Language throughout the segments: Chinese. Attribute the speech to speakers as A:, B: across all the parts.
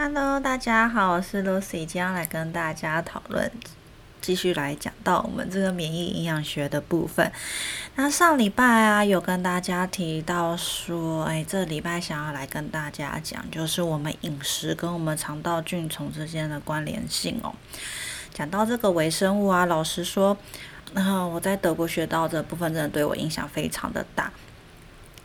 A: Hello，大家好，我是 Lucy，今天来跟大家讨论，继续来讲到我们这个免疫营养学的部分。那上礼拜啊，有跟大家提到说，哎，这礼拜想要来跟大家讲，就是我们饮食跟我们肠道菌虫之间的关联性哦。讲到这个微生物啊，老实说，然后我在德国学到这部分，真的对我影响非常的大。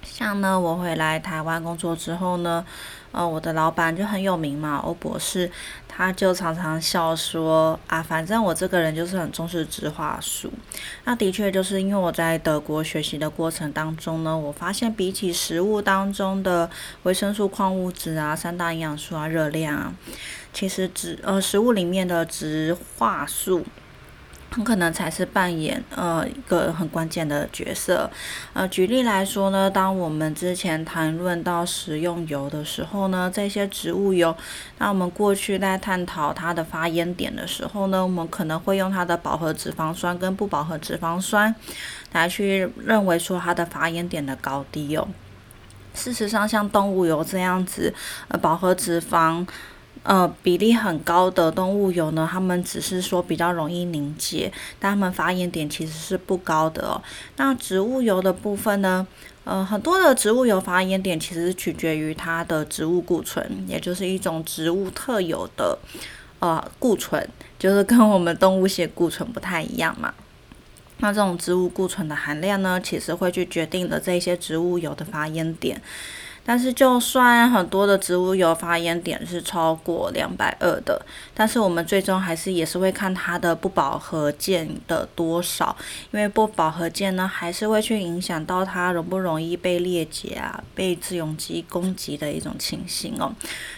A: 像呢，我回来台湾工作之后呢，呃，我的老板就很有名嘛，欧博士，他就常常笑说啊，反正我这个人就是很重视植化素。那的确就是因为我在德国学习的过程当中呢，我发现比起食物当中的维生素、矿物质啊、三大营养素啊、热量啊，其实植呃食物里面的植化素。很可能才是扮演呃一个很关键的角色，呃，举例来说呢，当我们之前谈论到食用油的时候呢，这些植物油，那我们过去在探讨它的发烟点的时候呢，我们可能会用它的饱和脂肪酸跟不饱和脂肪酸来去认为说它的发烟点的高低哦。事实上，像动物油这样子，呃，饱和脂肪。呃，比例很高的动物油呢，它们只是说比较容易凝结，但它们发炎点其实是不高的哦。那植物油的部分呢，呃，很多的植物油发炎点其实取决于它的植物固醇，也就是一种植物特有的呃固醇，就是跟我们动物血固醇不太一样嘛。那这种植物固醇的含量呢，其实会去决定的这些植物油的发炎点。但是，就算很多的植物油发烟点是超过两百二的，但是我们最终还是也是会看它的不饱和键的多少，因为不饱和键呢，还是会去影响到它容不容易被裂解啊，被自由基攻击的一种情形哦。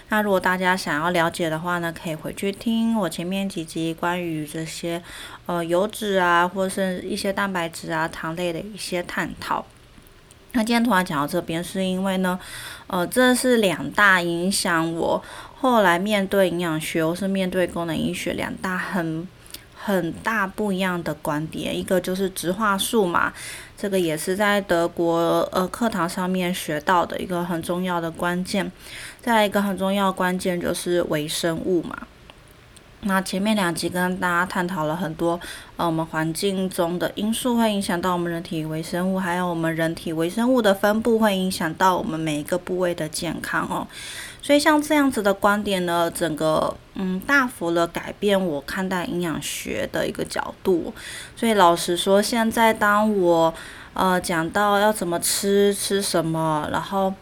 A: 那如果大家想要了解的话呢，可以回去听我前面几集关于这些呃油脂啊，或是一些蛋白质啊、糖类的一些探讨。那今天突然讲到这边，是因为呢，呃，这是两大影响我后来面对营养学，或是面对功能医学两大很很大不一样的观点。一个就是植化素嘛，这个也是在德国呃课堂上面学到的一个很重要的关键。再来一个很重要关键就是微生物嘛。那前面两集跟大家探讨了很多，呃，我们环境中的因素会影响到我们人体微生物，还有我们人体微生物的分布会影响到我们每一个部位的健康哦。所以像这样子的观点呢，整个嗯大幅的改变我看待营养学的一个角度。所以老实说，现在当我呃讲到要怎么吃吃什么，然后。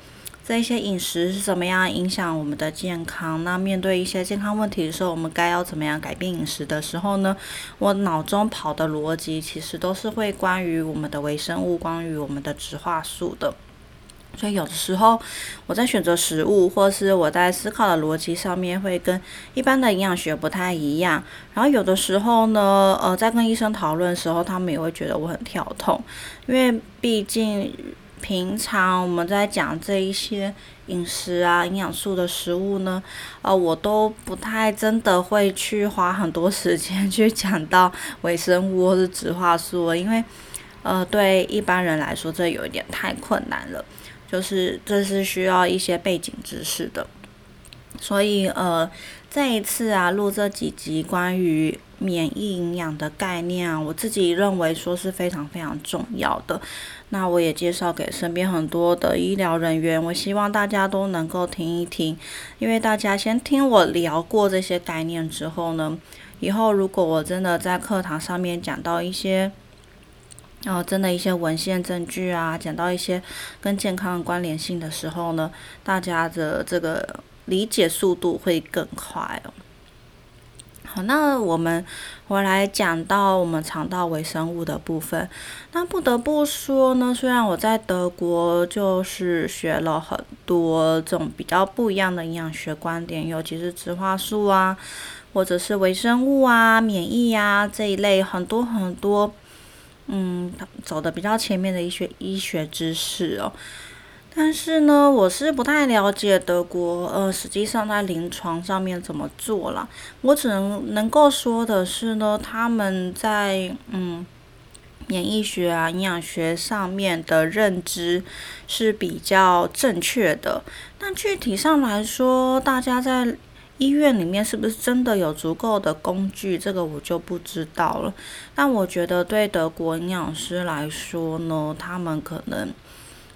A: 这一些饮食是怎么样影响我们的健康？那面对一些健康问题的时候，我们该要怎么样改变饮食的时候呢？我脑中跑的逻辑其实都是会关于我们的微生物，关于我们的植化素的。所以有的时候我在选择食物，或是我在思考的逻辑上面，会跟一般的营养学不太一样。然后有的时候呢，呃，在跟医生讨论的时候，他们也会觉得我很跳痛，因为毕竟。平常我们在讲这一些饮食啊、营养素的食物呢，呃，我都不太真的会去花很多时间去讲到微生物或是植化素，因为呃，对一般人来说这有一点太困难了，就是这是需要一些背景知识的，所以呃，这一次啊录这几集关于。免疫营养的概念啊，我自己认为说是非常非常重要的。那我也介绍给身边很多的医疗人员，我希望大家都能够听一听，因为大家先听我聊过这些概念之后呢，以后如果我真的在课堂上面讲到一些，哦，真的一些文献证据啊，讲到一些跟健康关联性的时候呢，大家的这个理解速度会更快哦。好，那我们回来讲到我们肠道微生物的部分。那不得不说呢，虽然我在德国就是学了很多这种比较不一样的营养学观点，尤其是植化素啊，或者是微生物啊、免疫啊这一类很多很多，嗯，走的比较前面的医学医学知识哦。但是呢，我是不太了解德国，呃，实际上在临床上面怎么做了。我只能能够说的是呢，他们在嗯，免疫学啊、营养学上面的认知是比较正确的。但具体上来说，大家在医院里面是不是真的有足够的工具，这个我就不知道了。但我觉得对德国营养师来说呢，他们可能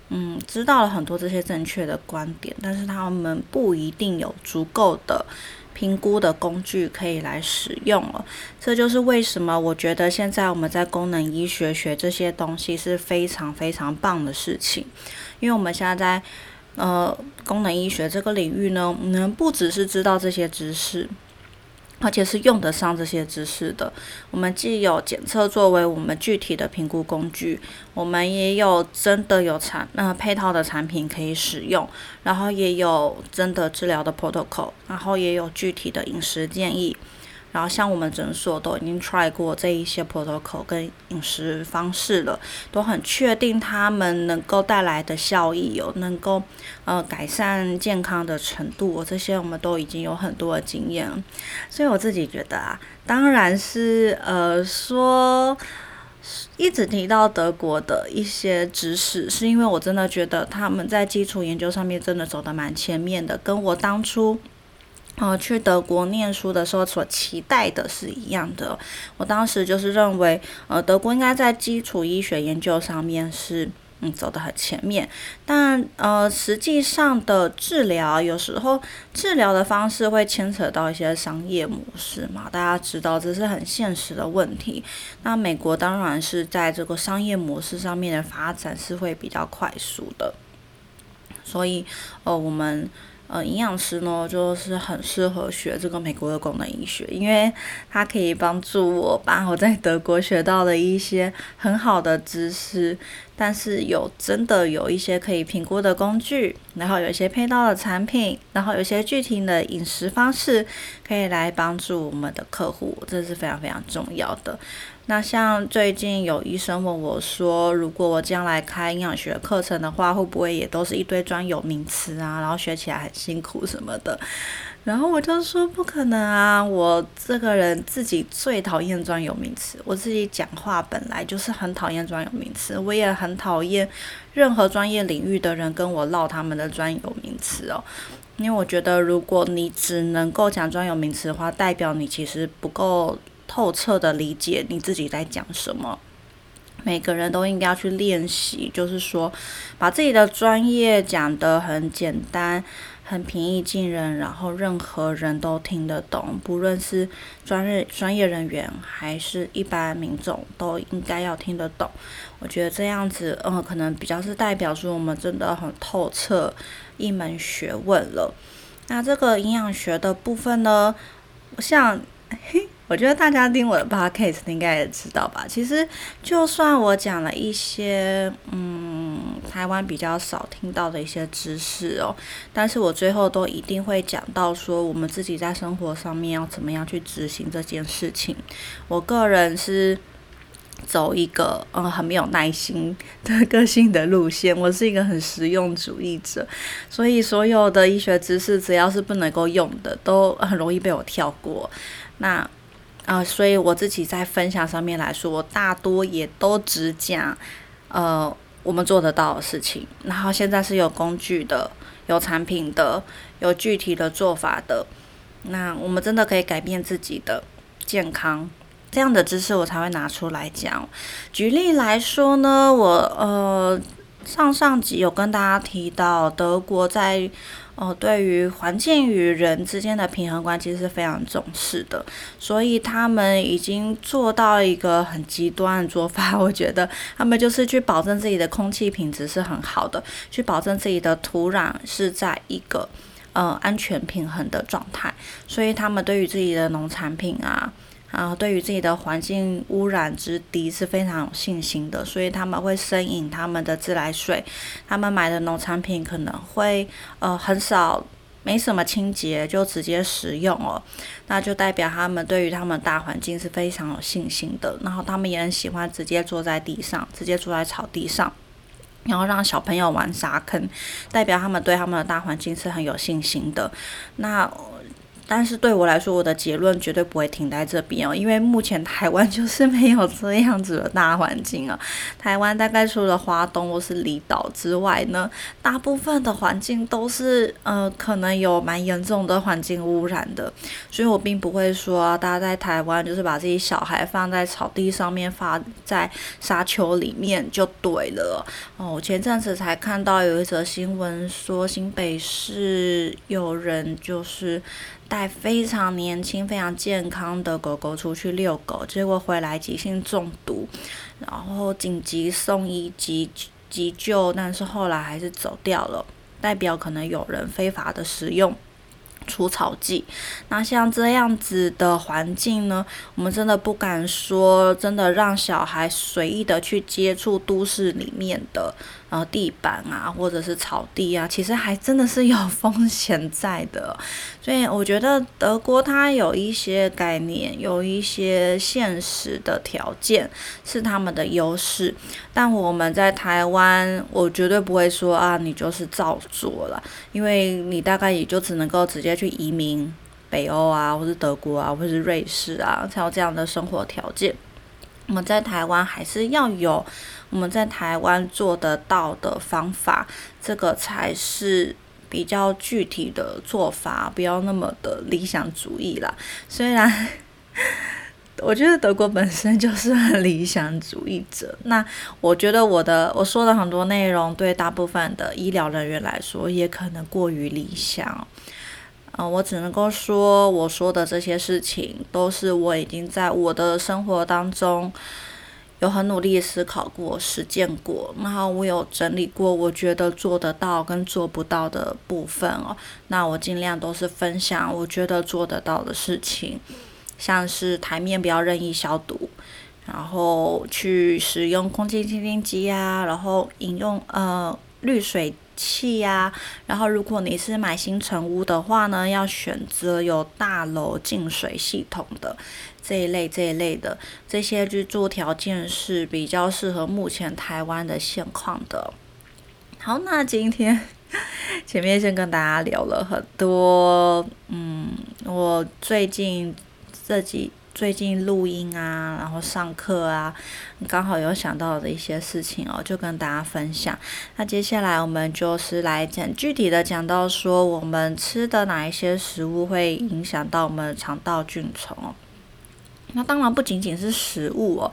A: 嗯知道了很多这些正确的观点，但是他们不一定有足够的。评估的工具可以来使用了，这就是为什么我觉得现在我们在功能医学学这些东西是非常非常棒的事情，因为我们现在在呃功能医学这个领域呢，能不只是知道这些知识。而且是用得上这些知识的。我们既有检测作为我们具体的评估工具，我们也有真的有产呃配套的产品可以使用，然后也有真的治疗的 protocol，然后也有具体的饮食建议。然后像我们诊所都已经 try 过这一些 protocol 跟饮食方式了，都很确定他们能够带来的效益有能够呃改善健康的程度，我这些我们都已经有很多的经验了。所以我自己觉得啊，当然是呃说一直提到德国的一些知识，是因为我真的觉得他们在基础研究上面真的走得蛮前面的，跟我当初。呃，去德国念书的时候所期待的是一样的。我当时就是认为，呃，德国应该在基础医学研究上面是嗯走得很前面。但呃，实际上的治疗有时候治疗的方式会牵扯到一些商业模式嘛，大家知道这是很现实的问题。那美国当然是在这个商业模式上面的发展是会比较快速的，所以呃，我们。呃，营养师呢，就是很适合学这个美国的功能医学，因为它可以帮助我把我在德国学到的一些很好的知识，但是有真的有一些可以评估的工具，然后有一些配套的产品，然后有一些具体的饮食方式，可以来帮助我们的客户，这是非常非常重要的。那像最近有医生问我说，如果我将来开营养学课程的话，会不会也都是一堆专有名词啊？然后学起来很辛苦什么的？然后我就说不可能啊！我这个人自己最讨厌专有名词，我自己讲话本来就是很讨厌专有名词，我也很讨厌任何专业领域的人跟我唠他们的专有名词哦。因为我觉得，如果你只能够讲专有名词的话，代表你其实不够。透彻的理解你自己在讲什么，每个人都应该要去练习，就是说把自己的专业讲得很简单、很平易近人，然后任何人都听得懂，不论是专业专业人员还是一般民众，都应该要听得懂。我觉得这样子，嗯，可能比较是代表说我们真的很透彻一门学问了。那这个营养学的部分呢，像。我觉得大家听我的 podcast 应该也知道吧。其实，就算我讲了一些嗯台湾比较少听到的一些知识哦，但是我最后都一定会讲到说，我们自己在生活上面要怎么样去执行这件事情。我个人是走一个嗯很没有耐心的个性的路线，我是一个很实用主义者，所以所有的医学知识只要是不能够用的，都很容易被我跳过。那啊，所以我自己在分享上面来说，我大多也都只讲，呃，我们做得到的事情。然后现在是有工具的，有产品的，有具体的做法的。那我们真的可以改变自己的健康，这样的知识我才会拿出来讲。举例来说呢，我呃上上集有跟大家提到，德国在。哦，对于环境与人之间的平衡关系是非常重视的，所以他们已经做到一个很极端的做法。我觉得他们就是去保证自己的空气品质是很好的，去保证自己的土壤是在一个呃安全平衡的状态，所以他们对于自己的农产品啊。然后对于自己的环境污染之低是非常有信心的，所以他们会生饮他们的自来水，他们买的农产品可能会呃很少，没什么清洁就直接食用哦，那就代表他们对于他们大环境是非常有信心的。然后他们也很喜欢直接坐在地上，直接坐在草地上，然后让小朋友玩沙坑，代表他们对他们的大环境是很有信心的。那。但是对我来说，我的结论绝对不会停在这边哦，因为目前台湾就是 没有这样子的大环境啊。台湾大概除了华东或是离岛之外呢，大部分的环境都是呃可能有蛮严重的环境污染的，所以我并不会说大家在台湾就是把自己小孩放在草地上面，放在沙丘里面就对了哦。我前阵子才看到有一则新闻说，新北市有人就是带非常年轻、非常健康的狗狗出去遛狗，结果回来急性中毒，然后紧急送医急急救，但是后来还是走掉了，代表可能有人非法的使用。除草剂，那像这样子的环境呢，我们真的不敢说，真的让小孩随意的去接触都市里面的。然后地板啊，或者是草地啊，其实还真的是有风险在的。所以我觉得德国它有一些概念，有一些现实的条件是他们的优势。但我们在台湾，我绝对不会说啊，你就是照做了，因为你大概也就只能够直接去移民北欧啊，或是德国啊，或是瑞士啊，才有这样的生活条件。我们在台湾还是要有。我们在台湾做得到的方法，这个才是比较具体的做法，不要那么的理想主义啦。虽然 我觉得德国本身就是很理想主义者，那我觉得我的我说的很多内容，对大部分的医疗人员来说，也可能过于理想。嗯，我只能够说，我说的这些事情，都是我已经在我的生活当中。有很努力思考过、实践过，然后我有整理过，我觉得做得到跟做不到的部分哦。那我尽量都是分享我觉得做得到的事情，像是台面不要任意消毒，然后去使用空气清新机啊，然后饮用呃滤水。气呀，然后如果你是买新成屋的话呢，要选择有大楼净水系统的这一类这一类的这些居住条件是比较适合目前台湾的现况的。好，那今天 前面先跟大家聊了很多，嗯，我最近这几。最近录音啊，然后上课啊，刚好有想到的一些事情哦，就跟大家分享。那接下来我们就是来讲具体的，讲到说我们吃的哪一些食物会影响到我们的肠道菌虫哦。那当然不仅仅是食物哦，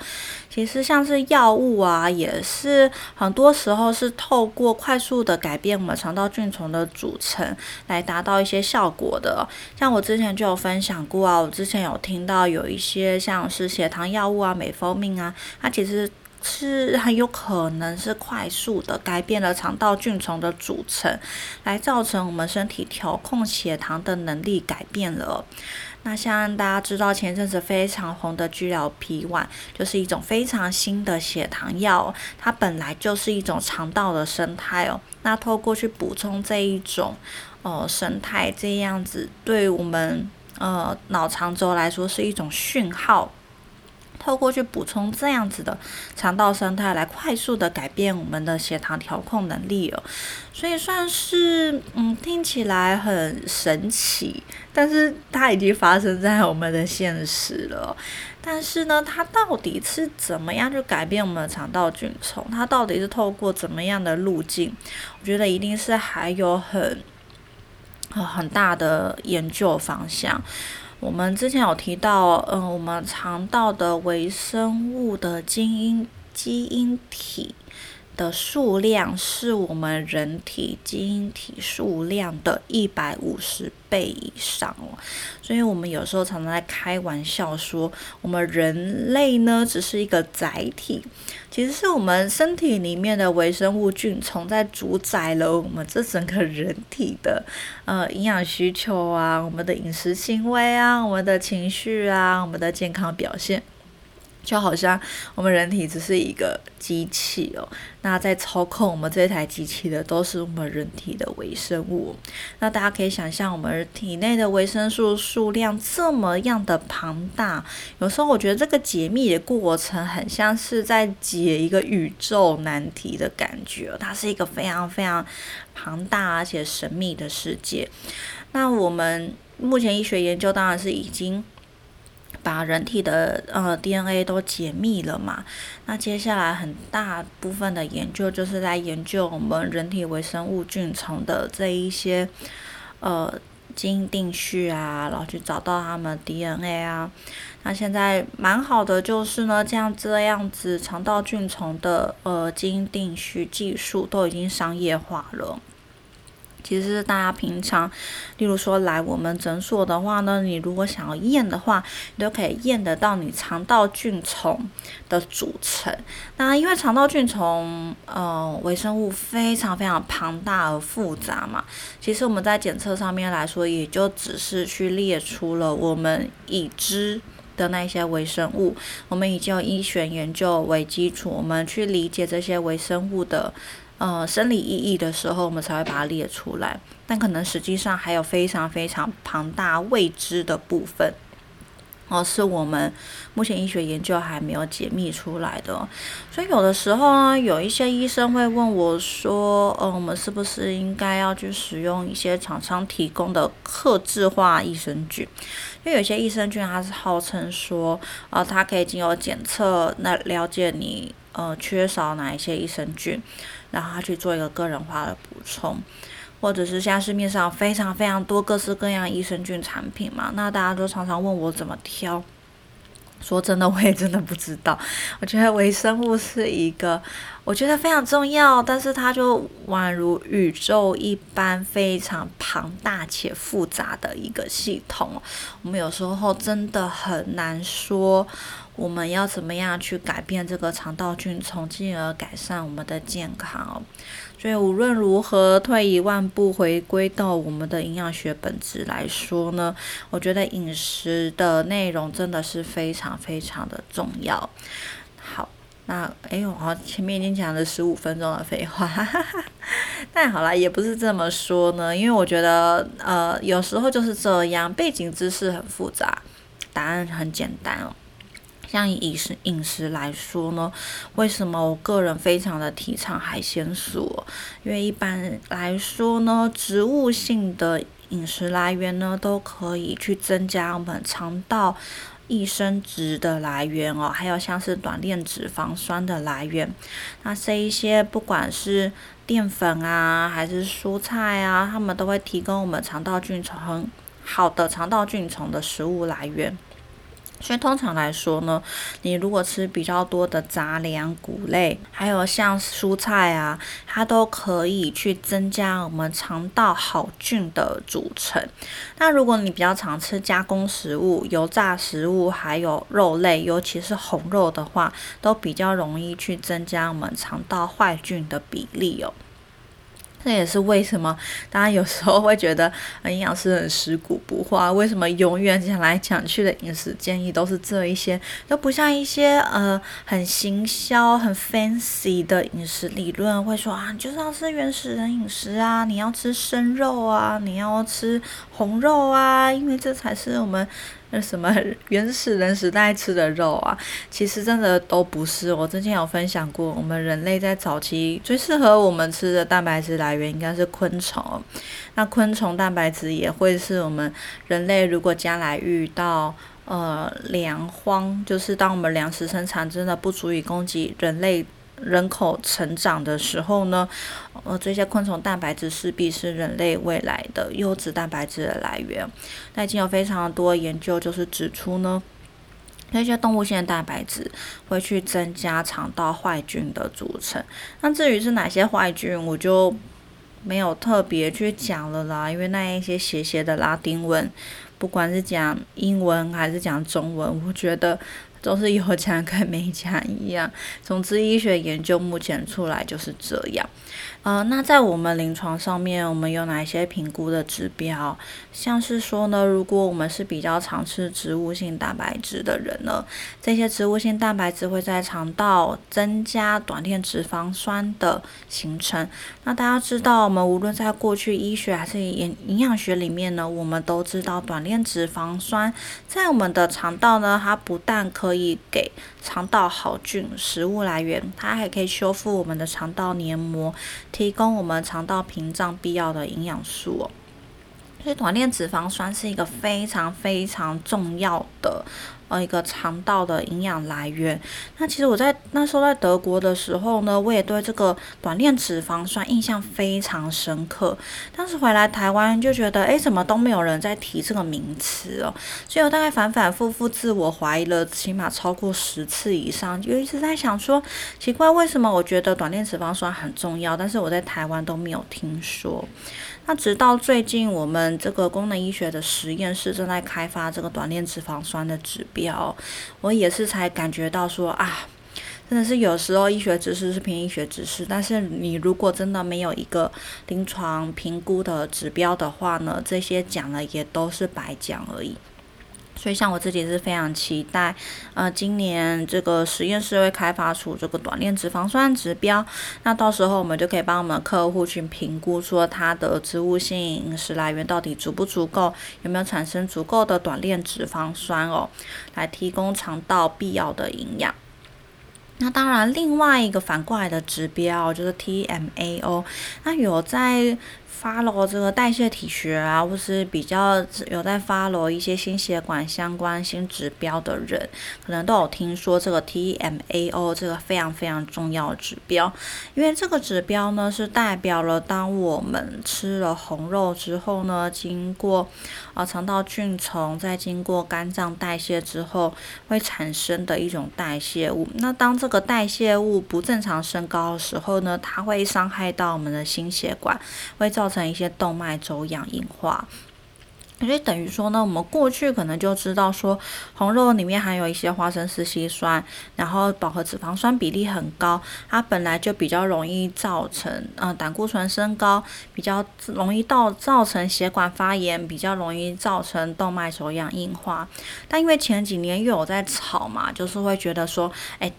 A: 其实像是药物啊，也是很多时候是透过快速的改变我们肠道菌虫的组成，来达到一些效果的。像我之前就有分享过啊，我之前有听到有一些像是血糖药物啊、美蜂蜜啊，它其实是很有可能是快速的改变了肠道菌虫的组成，来造成我们身体调控血糖的能力改变了。那像大家知道前阵子非常红的居疗脾丸就是一种非常新的血糖药，它本来就是一种肠道的生态哦。那透过去补充这一种哦生态，这样子对我们呃脑肠轴来说是一种讯号。透过去补充这样子的肠道生态，来快速的改变我们的血糖调控能力哦，所以算是嗯听起来很神奇，但是它已经发生在我们的现实了。但是呢，它到底是怎么样去改变我们的肠道菌虫？它到底是透过怎么样的路径？我觉得一定是还有很很大的研究方向。我们之前有提到，嗯，我们肠道的微生物的基因基因体。的数量是我们人体基因体数量的一百五十倍以上哦，所以我们有时候常常在开玩笑说，我们人类呢只是一个载体，其实是我们身体里面的微生物菌虫在主宰了我们这整个人体的呃营养需求啊，我们的饮食行为啊，我们的情绪啊，我们的健康表现。就好像我们人体只是一个机器哦，那在操控我们这台机器的都是我们人体的微生物。那大家可以想象，我们体内的维生素数量这么样的庞大，有时候我觉得这个解密的过程很像是在解一个宇宙难题的感觉。它是一个非常非常庞大而且神秘的世界。那我们。目前医学研究当然是已经把人体的呃 DNA 都解密了嘛。那接下来很大部分的研究就是在研究我们人体微生物菌丛的这一些呃基因定序啊，然后去找到它们 DNA 啊。那现在蛮好的就是呢，这样这样子肠道菌丛的呃基因定序技术都已经商业化了。其实大家平常，例如说来我们诊所的话呢，你如果想要验的话，你都可以验得到你肠道菌丛的组成。那因为肠道菌丛呃微生物非常非常庞大而复杂嘛，其实我们在检测上面来说，也就只是去列出了我们已知的那些微生物，我们以就医学研究为基础，我们去理解这些微生物的。呃，生理意义的时候，我们才会把它列出来。但可能实际上还有非常非常庞大未知的部分，哦，是我们目前医学研究还没有解密出来的。所以有的时候呢，有一些医生会问我说：“呃，我们是不是应该要去使用一些厂商提供的克制化益生菌？因为有些益生菌它是号称说，呃，它可以经由检测，那了解你呃缺少哪一些益生菌。”然后他去做一个个人化的补充，或者是现在市面上非常非常多各式各样益生菌产品嘛，那大家都常常问我怎么挑。说真的，我也真的不知道。我觉得微生物是一个，我觉得非常重要，但是它就宛如宇宙一般非常庞大且复杂的一个系统。我们有时候真的很难说。我们要怎么样去改变这个肠道菌丛，进而改善我们的健康？所以无论如何，退一万步，回归到我们的营养学本质来说呢，我觉得饮食的内容真的是非常非常的重要。好，那哎，我好前面已经讲了十五分钟的废话，但好了，也不是这么说呢，因为我觉得呃，有时候就是这样，背景知识很复杂，答案很简单哦。像饮食饮食来说呢，为什么我个人非常的提倡海鲜素？因为一般来说呢，植物性的饮食来源呢，都可以去增加我们肠道益生值的来源哦，还有像是短链脂肪酸的来源。那这一些不管是淀粉啊，还是蔬菜啊，它们都会提供我们肠道菌丛好的肠道菌丛的食物来源。所以通常来说呢，你如果吃比较多的杂粮、谷类，还有像蔬菜啊，它都可以去增加我们肠道好菌的组成。那如果你比较常吃加工食物、油炸食物，还有肉类，尤其是红肉的话，都比较容易去增加我们肠道坏菌的比例哦。这也是为什么大家有时候会觉得 营养师很食古不化。为什么永远讲来讲去的饮食建议都是这一些，都不像一些呃很行销、很 fancy 的饮食理论会说啊，你就是要吃原始人饮食啊，你要吃生肉啊，你要吃红肉啊，因为这才是我们。那 什么原始人时代吃的肉啊，其实真的都不是。我之前有分享过，我们人类在早期最适合我们吃的蛋白质来源应该是昆虫。那昆虫蛋白质也会是我们人类如果将来遇到呃粮荒，就是当我们粮食生产真的不足以供给人类。人口成长的时候呢，呃，这些昆虫蛋白质势必是人类未来的优质蛋白质的来源。那已经有非常多研究就是指出呢，那些动物性的蛋白质会去增加肠道坏菌的组成。那至于是哪些坏菌，我就没有特别去讲了啦，因为那一些斜斜的拉丁文，不管是讲英文还是讲中文，我觉得。都是有钱跟没钱一样。总之，医学研究目前出来就是这样。呃，那在我们临床上面，我们有哪些评估的指标？像是说呢，如果我们是比较常吃植物性蛋白质的人呢，这些植物性蛋白质会在肠道增加短链脂肪酸的形成。那大家知道，我们无论在过去医学还是营营养学里面呢，我们都知道短链脂肪酸在我们的肠道呢，它不但可以给肠道好菌食物来源，它还可以修复我们的肠道黏膜。提供我们肠道屏障必要的营养素哦，所以短链脂肪酸是一个非常非常重要的。呃，一个肠道的营养来源。那其实我在那时候在德国的时候呢，我也对这个短链脂肪酸印象非常深刻。当时回来台湾就觉得，哎，怎么都没有人在提这个名词哦。所以我大概反反复复自我怀疑了，起码超过十次以上，就一直在想说，奇怪，为什么我觉得短链脂肪酸很重要，但是我在台湾都没有听说。那直到最近，我们这个功能医学的实验室正在开发这个短链脂肪酸的指标，我也是才感觉到说啊，真的是有时候医学知识是偏医学知识，但是你如果真的没有一个临床评估的指标的话呢，这些讲了也都是白讲而已。所以，像我自己是非常期待，呃，今年这个实验室会开发出这个短链脂肪酸指标，那到时候我们就可以帮我们客户去评估，说它的植物性饮食来源到底足不足够，有没有产生足够的短链脂肪酸哦，来提供肠道必要的营养。那当然，另外一个反过来的指标就是 TMAO，那有在。Follow 这个代谢体学啊，或是比较有在 follow 一些心血管相关新指标的人，可能都有听说这个 TMAO 这个非常非常重要的指标，因为这个指标呢是代表了当我们吃了红肉之后呢，经过啊肠道菌丛，再经过肝脏代谢之后会产生的一种代谢物。那当这个代谢物不正常升高的时候呢，它会伤害到我们的心血管，会造造。成一些动脉粥样硬化，所以等于说呢，我们过去可能就知道说，红肉里面含有一些花生丝烯酸，然后饱和脂肪酸比例很高，它本来就比较容易造成呃胆固醇升高，比较容易到造成血管发炎，比较容易造成动脉粥样硬化。但因为前几年又有在炒嘛，就是会觉得说，哎。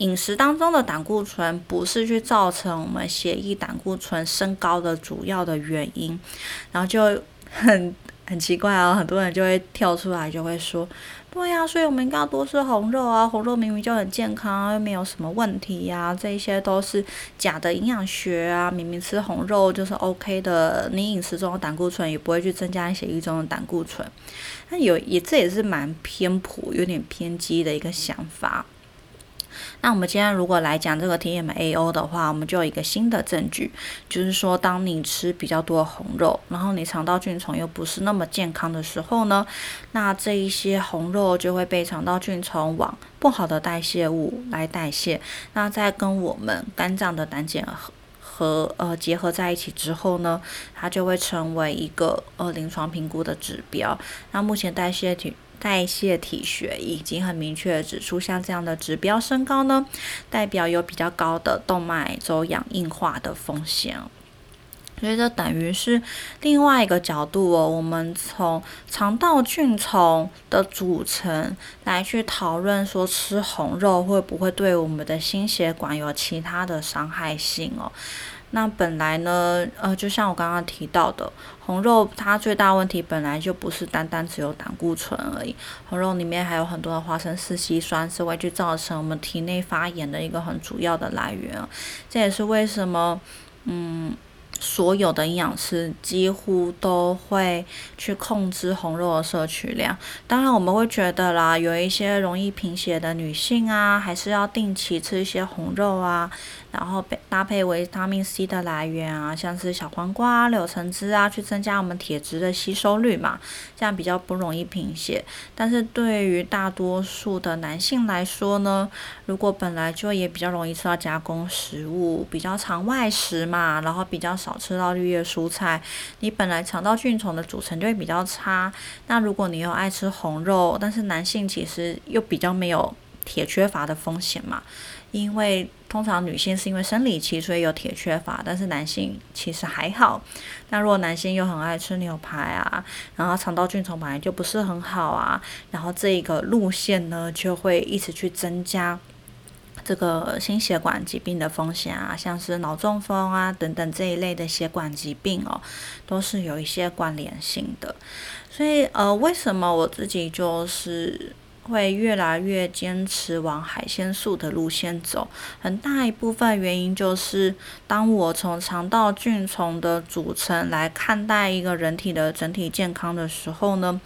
A: 饮食当中的胆固醇不是去造成我们血液胆固醇升高的主要的原因，然后就很很奇怪啊，很多人就会跳出来就会说，对呀，所以我们应该要多吃红肉啊，红肉明明就很健康，又没有什么问题呀，这一些都是假的营养学啊，明明吃红肉就是 OK 的，你饮食中的胆固醇也不会去增加血液中的胆固醇，那有也这也是蛮偏颇、有点偏激的一个想法。那我们今天如果来讲这个 TMAO 的话，我们就有一个新的证据，就是说，当你吃比较多红肉，然后你肠道菌丛又不是那么健康的时候呢，那这一些红肉就会被肠道菌丛往不好的代谢物来代谢，那再跟我们肝脏的胆碱和呃结合在一起之后呢，它就会成为一个呃临床评估的指标。那目前代谢体。代谢体学已经很明确指出，像这样的指标升高呢，代表有比较高的动脉粥样硬化的风险。所以这等于是另外一个角度哦，我们从肠道菌丛的组成来去讨论，说吃红肉会不会对我们的心血管有其他的伤害性哦。那本来呢，呃，就像我刚刚提到的，红肉它最大问题本来就不是单单只有胆固醇而已，红肉里面还有很多的花生丝烯酸，是会去造成我们体内发炎的一个很主要的来源。这也是为什么，嗯。所有的营养师几乎都会去控制红肉的摄取量。当然，我们会觉得啦，有一些容易贫血的女性啊，还是要定期吃一些红肉啊，然后搭配维他命 C 的来源啊，像是小黄瓜、柳橙汁啊，去增加我们铁质的吸收率嘛，这样比较不容易贫血。但是对于大多数的男性来说呢，如果本来就也比较容易吃到加工食物，比较常外食嘛，然后比较少。吃到绿叶蔬菜，你本来肠道菌丛的组成就会比较差。那如果你又爱吃红肉，但是男性其实又比较没有铁缺乏的风险嘛，因为通常女性是因为生理期所以有铁缺乏，但是男性其实还好。那如果男性又很爱吃牛排啊，然后肠道菌丛本来就不是很好啊，然后这一个路线呢就会一直去增加。这个心血管疾病的风险啊，像是脑中风啊等等这一类的血管疾病哦，都是有一些关联性的。所以呃，为什么我自己就是会越来越坚持往海鲜素的路线走，很大一部分原因就是，当我从肠道菌丛的组成来看待一个人体的整体健康的时候呢，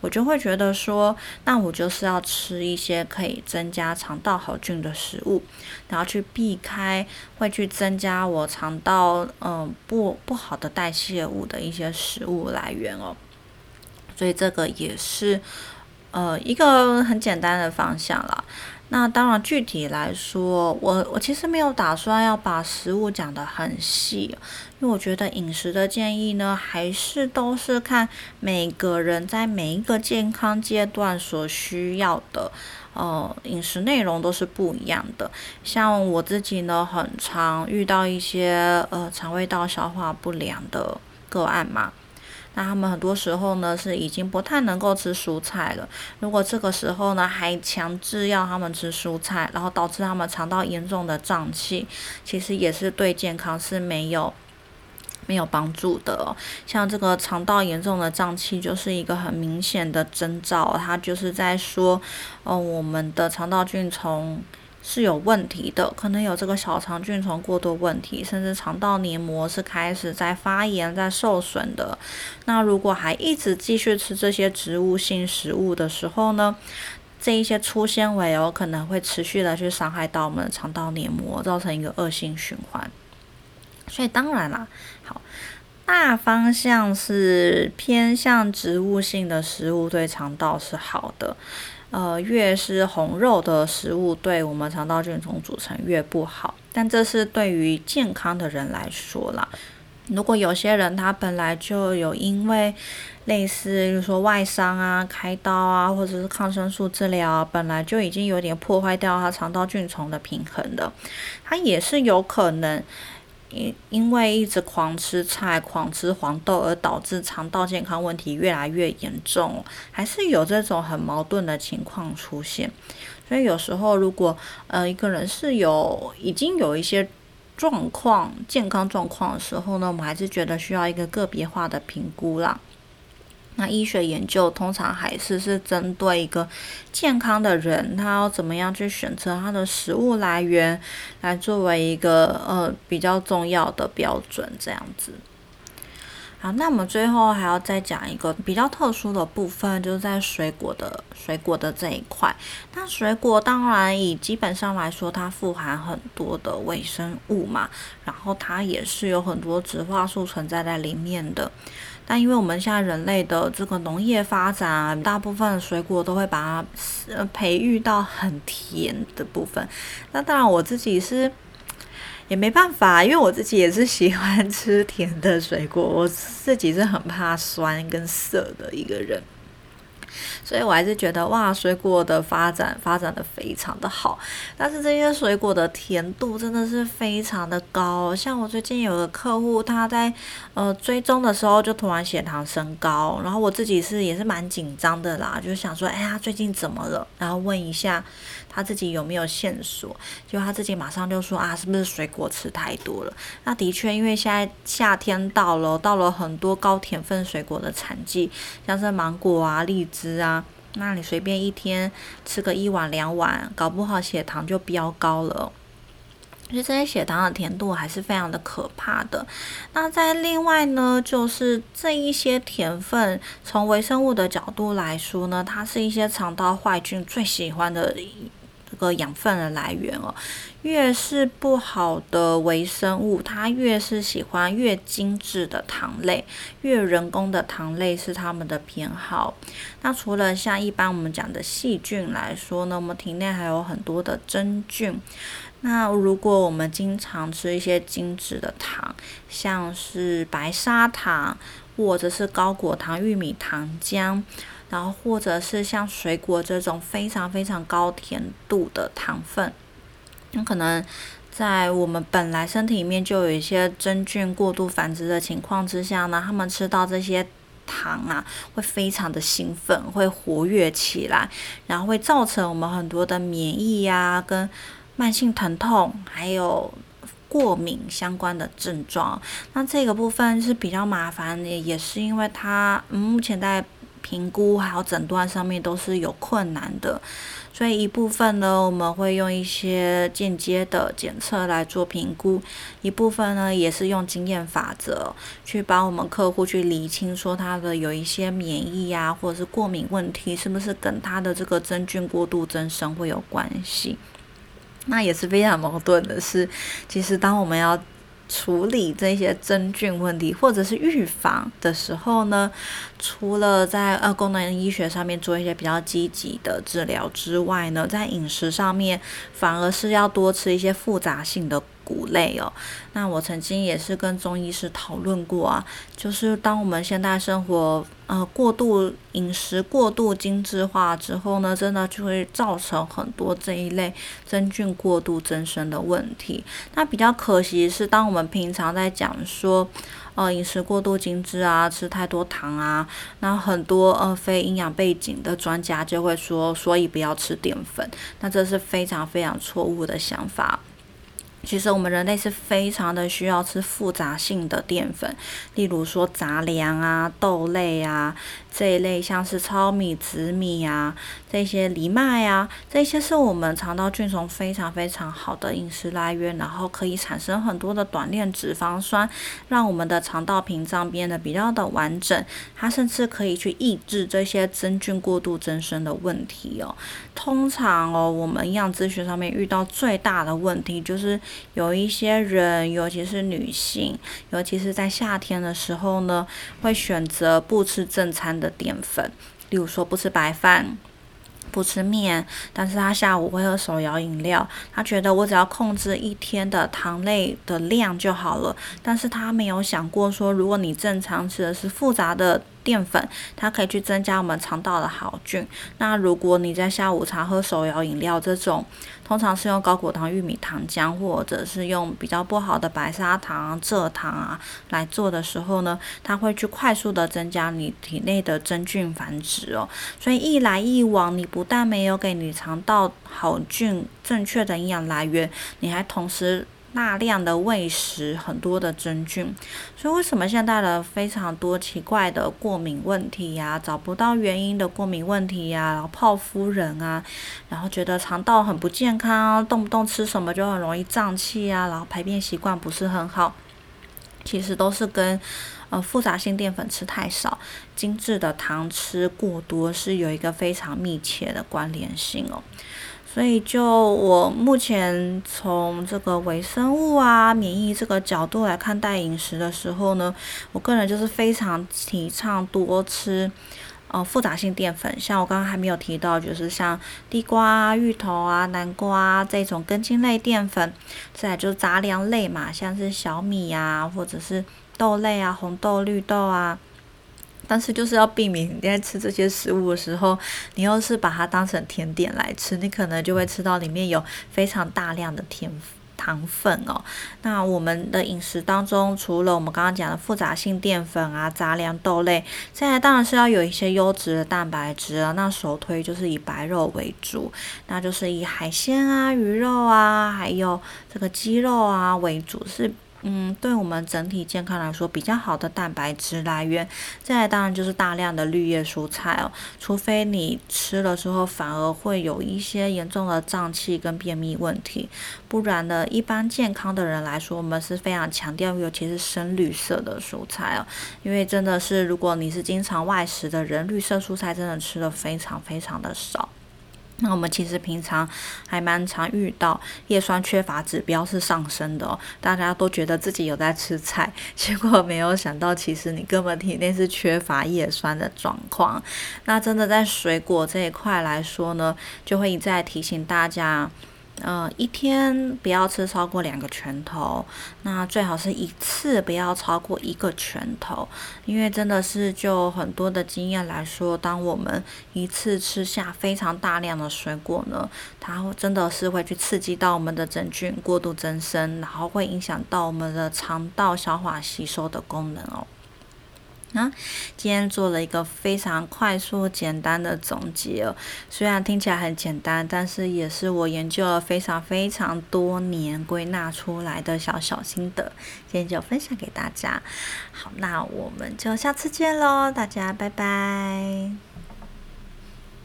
A: 我就会觉得说，那我就是要吃一些可以增加肠道好菌的食物，然后去避开会去增加我肠道嗯不不好的代谢物的一些食物来源哦，所以这个也是。呃，一个很简单的方向啦。那当然，具体来说，我我其实没有打算要把食物讲得很细，因为我觉得饮食的建议呢，还是都是看每个人在每一个健康阶段所需要的，呃，饮食内容都是不一样的。像我自己呢，很常遇到一些呃肠胃道消化不良的个案嘛。那他们很多时候呢是已经不太能够吃蔬菜了。如果这个时候呢还强制要他们吃蔬菜，然后导致他们肠道严重的胀气，其实也是对健康是没有没有帮助的。像这个肠道严重的胀气就是一个很明显的征兆，它就是在说，哦，我们的肠道菌从是有问题的，可能有这个小肠菌虫过多问题，甚至肠道黏膜是开始在发炎、在受损的。那如果还一直继续吃这些植物性食物的时候呢，这一些粗纤维有可能会持续的去伤害到我们的肠道黏膜，造成一个恶性循环。所以当然啦，好，大方向是偏向植物性的食物对肠道是好的。呃，越是红肉的食物，对我们肠道菌丛组成越不好。但这是对于健康的人来说啦。如果有些人他本来就有因为类似，比如说外伤啊、开刀啊，或者是抗生素治疗，本来就已经有点破坏掉他肠道菌丛的平衡的，他也是有可能。因因为一直狂吃菜、狂吃黄豆，而导致肠道健康问题越来越严重，还是有这种很矛盾的情况出现。所以有时候，如果呃一个人是有已经有一些状况、健康状况的时候呢，我们还是觉得需要一个个别化的评估啦。那医学研究通常还是是针对一个健康的人，他要怎么样去选择他的食物来源，来作为一个呃比较重要的标准，这样子。好，那我们最后还要再讲一个比较特殊的部分，就是在水果的水果的这一块。那水果当然以基本上来说，它富含很多的微生物嘛，然后它也是有很多植化素存在在里面的。但因为我们现在人类的这个农业发展啊，大部分水果都会把它呃培育到很甜的部分。那当然我自己是也没办法，因为我自己也是喜欢吃甜的水果，我自己是很怕酸跟涩的一个人。所以我还是觉得哇，水果的发展发展的非常的好，但是这些水果的甜度真的是非常的高。像我最近有个客户，他在呃追踪的时候就突然血糖升高，然后我自己是也是蛮紧张的啦，就想说哎呀最近怎么了？然后问一下他自己有没有线索，就他自己马上就说啊是不是水果吃太多了？那的确，因为现在夏天到了，到了很多高甜分水果的产季，像是芒果啊、荔枝啊。那你随便一天吃个一碗两碗，搞不好血糖就飙高了。其实这些血糖的甜度还是非常的可怕的。那在另外呢，就是这一些甜分，从微生物的角度来说呢，它是一些肠道坏菌最喜欢的。这个养分的来源哦，越是不好的微生物，它越是喜欢越精致的糖类，越人工的糖类是它们的偏好。那除了像一般我们讲的细菌来说呢，我们体内还有很多的真菌。那如果我们经常吃一些精致的糖，像是白砂糖，或者是高果糖玉米糖浆。然后，或者是像水果这种非常非常高甜度的糖分，那可能在我们本来身体里面就有一些真菌过度繁殖的情况之下呢，他们吃到这些糖啊，会非常的兴奋，会活跃起来，然后会造成我们很多的免疫呀、跟慢性疼痛，还有过敏相关的症状。那这个部分是比较麻烦的，也是因为它目前在评估还有诊断上面都是有困难的。所以一部分呢，我们会用一些间接的检测来做评估；一部分呢，也是用经验法则去帮我们客户去理清，说他的有一些免疫啊，或者是过敏问题，是不是跟他的这个真菌过度增生会有关系？那也是非常矛盾的是，其实当我们要处理这些真菌问题，或者是预防的时候呢，除了在呃功能医学上面做一些比较积极的治疗之外呢，在饮食上面反而是要多吃一些复杂性的。谷类哦，那我曾经也是跟中医师讨论过啊，就是当我们现代生活呃过度饮食过度精致化之后呢，真的就会造成很多这一类真菌过度增生的问题。那比较可惜是，当我们平常在讲说呃饮食过度精致啊，吃太多糖啊，那很多呃非营养背景的专家就会说，所以不要吃淀粉。那这是非常非常错误的想法。其实我们人类是非常的需要吃复杂性的淀粉，例如说杂粮啊、豆类啊这一类，像是糙米、紫米啊这些藜麦啊，这些是我们肠道菌虫非常非常好的饮食来源，然后可以产生很多的短链脂肪酸，让我们的肠道屏障变得比较的完整。它甚至可以去抑制这些真菌过度增生的问题哦。通常哦，我们营养咨询上面遇到最大的问题就是。有一些人，尤其是女性，尤其是在夏天的时候呢，会选择不吃正餐的淀粉，例如说不吃白饭。不吃面，但是他下午会喝手摇饮料。他觉得我只要控制一天的糖类的量就好了。但是他没有想过说，如果你正常吃的是复杂的淀粉，它可以去增加我们肠道的好菌。那如果你在下午茶喝手摇饮料这种，通常是用高果糖玉米糖浆，或者是用比较不好的白砂糖、蔗糖啊来做的时候呢，它会去快速的增加你体内的真菌繁殖哦。所以一来一往，你不但没有给你肠道好菌正确的营养来源，你还同时。大量的喂食，很多的真菌，所以为什么现在的非常多奇怪的过敏问题呀，找不到原因的过敏问题呀，然后泡夫人啊，然后觉得肠道很不健康，啊动不动吃什么就很容易胀气啊，然后排便习惯不是很好，其实都是跟呃复杂性淀粉吃太少，精致的糖吃过多是有一个非常密切的关联性哦。所以，就我目前从这个微生物啊、免疫这个角度来看待饮食的时候呢，我个人就是非常提倡多吃呃复杂性淀粉，像我刚刚还没有提到，就是像地瓜、芋头啊、南瓜啊这种根茎类淀粉，再来就是杂粮类嘛，像是小米啊，或者是豆类啊、红豆、绿豆啊。但是就是要避免你在吃这些食物的时候，你又是把它当成甜点来吃，你可能就会吃到里面有非常大量的甜糖分哦。那我们的饮食当中，除了我们刚刚讲的复杂性淀粉啊、杂粮豆类，现在当然是要有一些优质的蛋白质啊。那首推就是以白肉为主，那就是以海鲜啊、鱼肉啊，还有这个鸡肉啊为主是。嗯，对我们整体健康来说比较好的蛋白质来源，再来当然就是大量的绿叶蔬菜哦。除非你吃了之后反而会有一些严重的胀气跟便秘问题，不然呢，一般健康的人来说，我们是非常强调，尤其是深绿色的蔬菜哦。因为真的是，如果你是经常外食的人，绿色蔬菜真的吃的非常非常的少。那我们其实平常还蛮常遇到叶酸缺乏指标是上升的哦，大家都觉得自己有在吃菜，结果没有想到，其实你根本体内是缺乏叶酸的状况。那真的在水果这一块来说呢，就会一再提醒大家。呃，一天不要吃超过两个拳头，那最好是一次不要超过一个拳头，因为真的是就很多的经验来说，当我们一次吃下非常大量的水果呢，它真的是会去刺激到我们的真菌过度增生，然后会影响到我们的肠道消化吸收的功能哦。啊，今天做了一个非常快速、简单的总结哦。虽然听起来很简单，但是也是我研究了非常非常多年归纳出来的小小心得，今天就分享给大家。好，那我们就下次见喽，大家拜拜。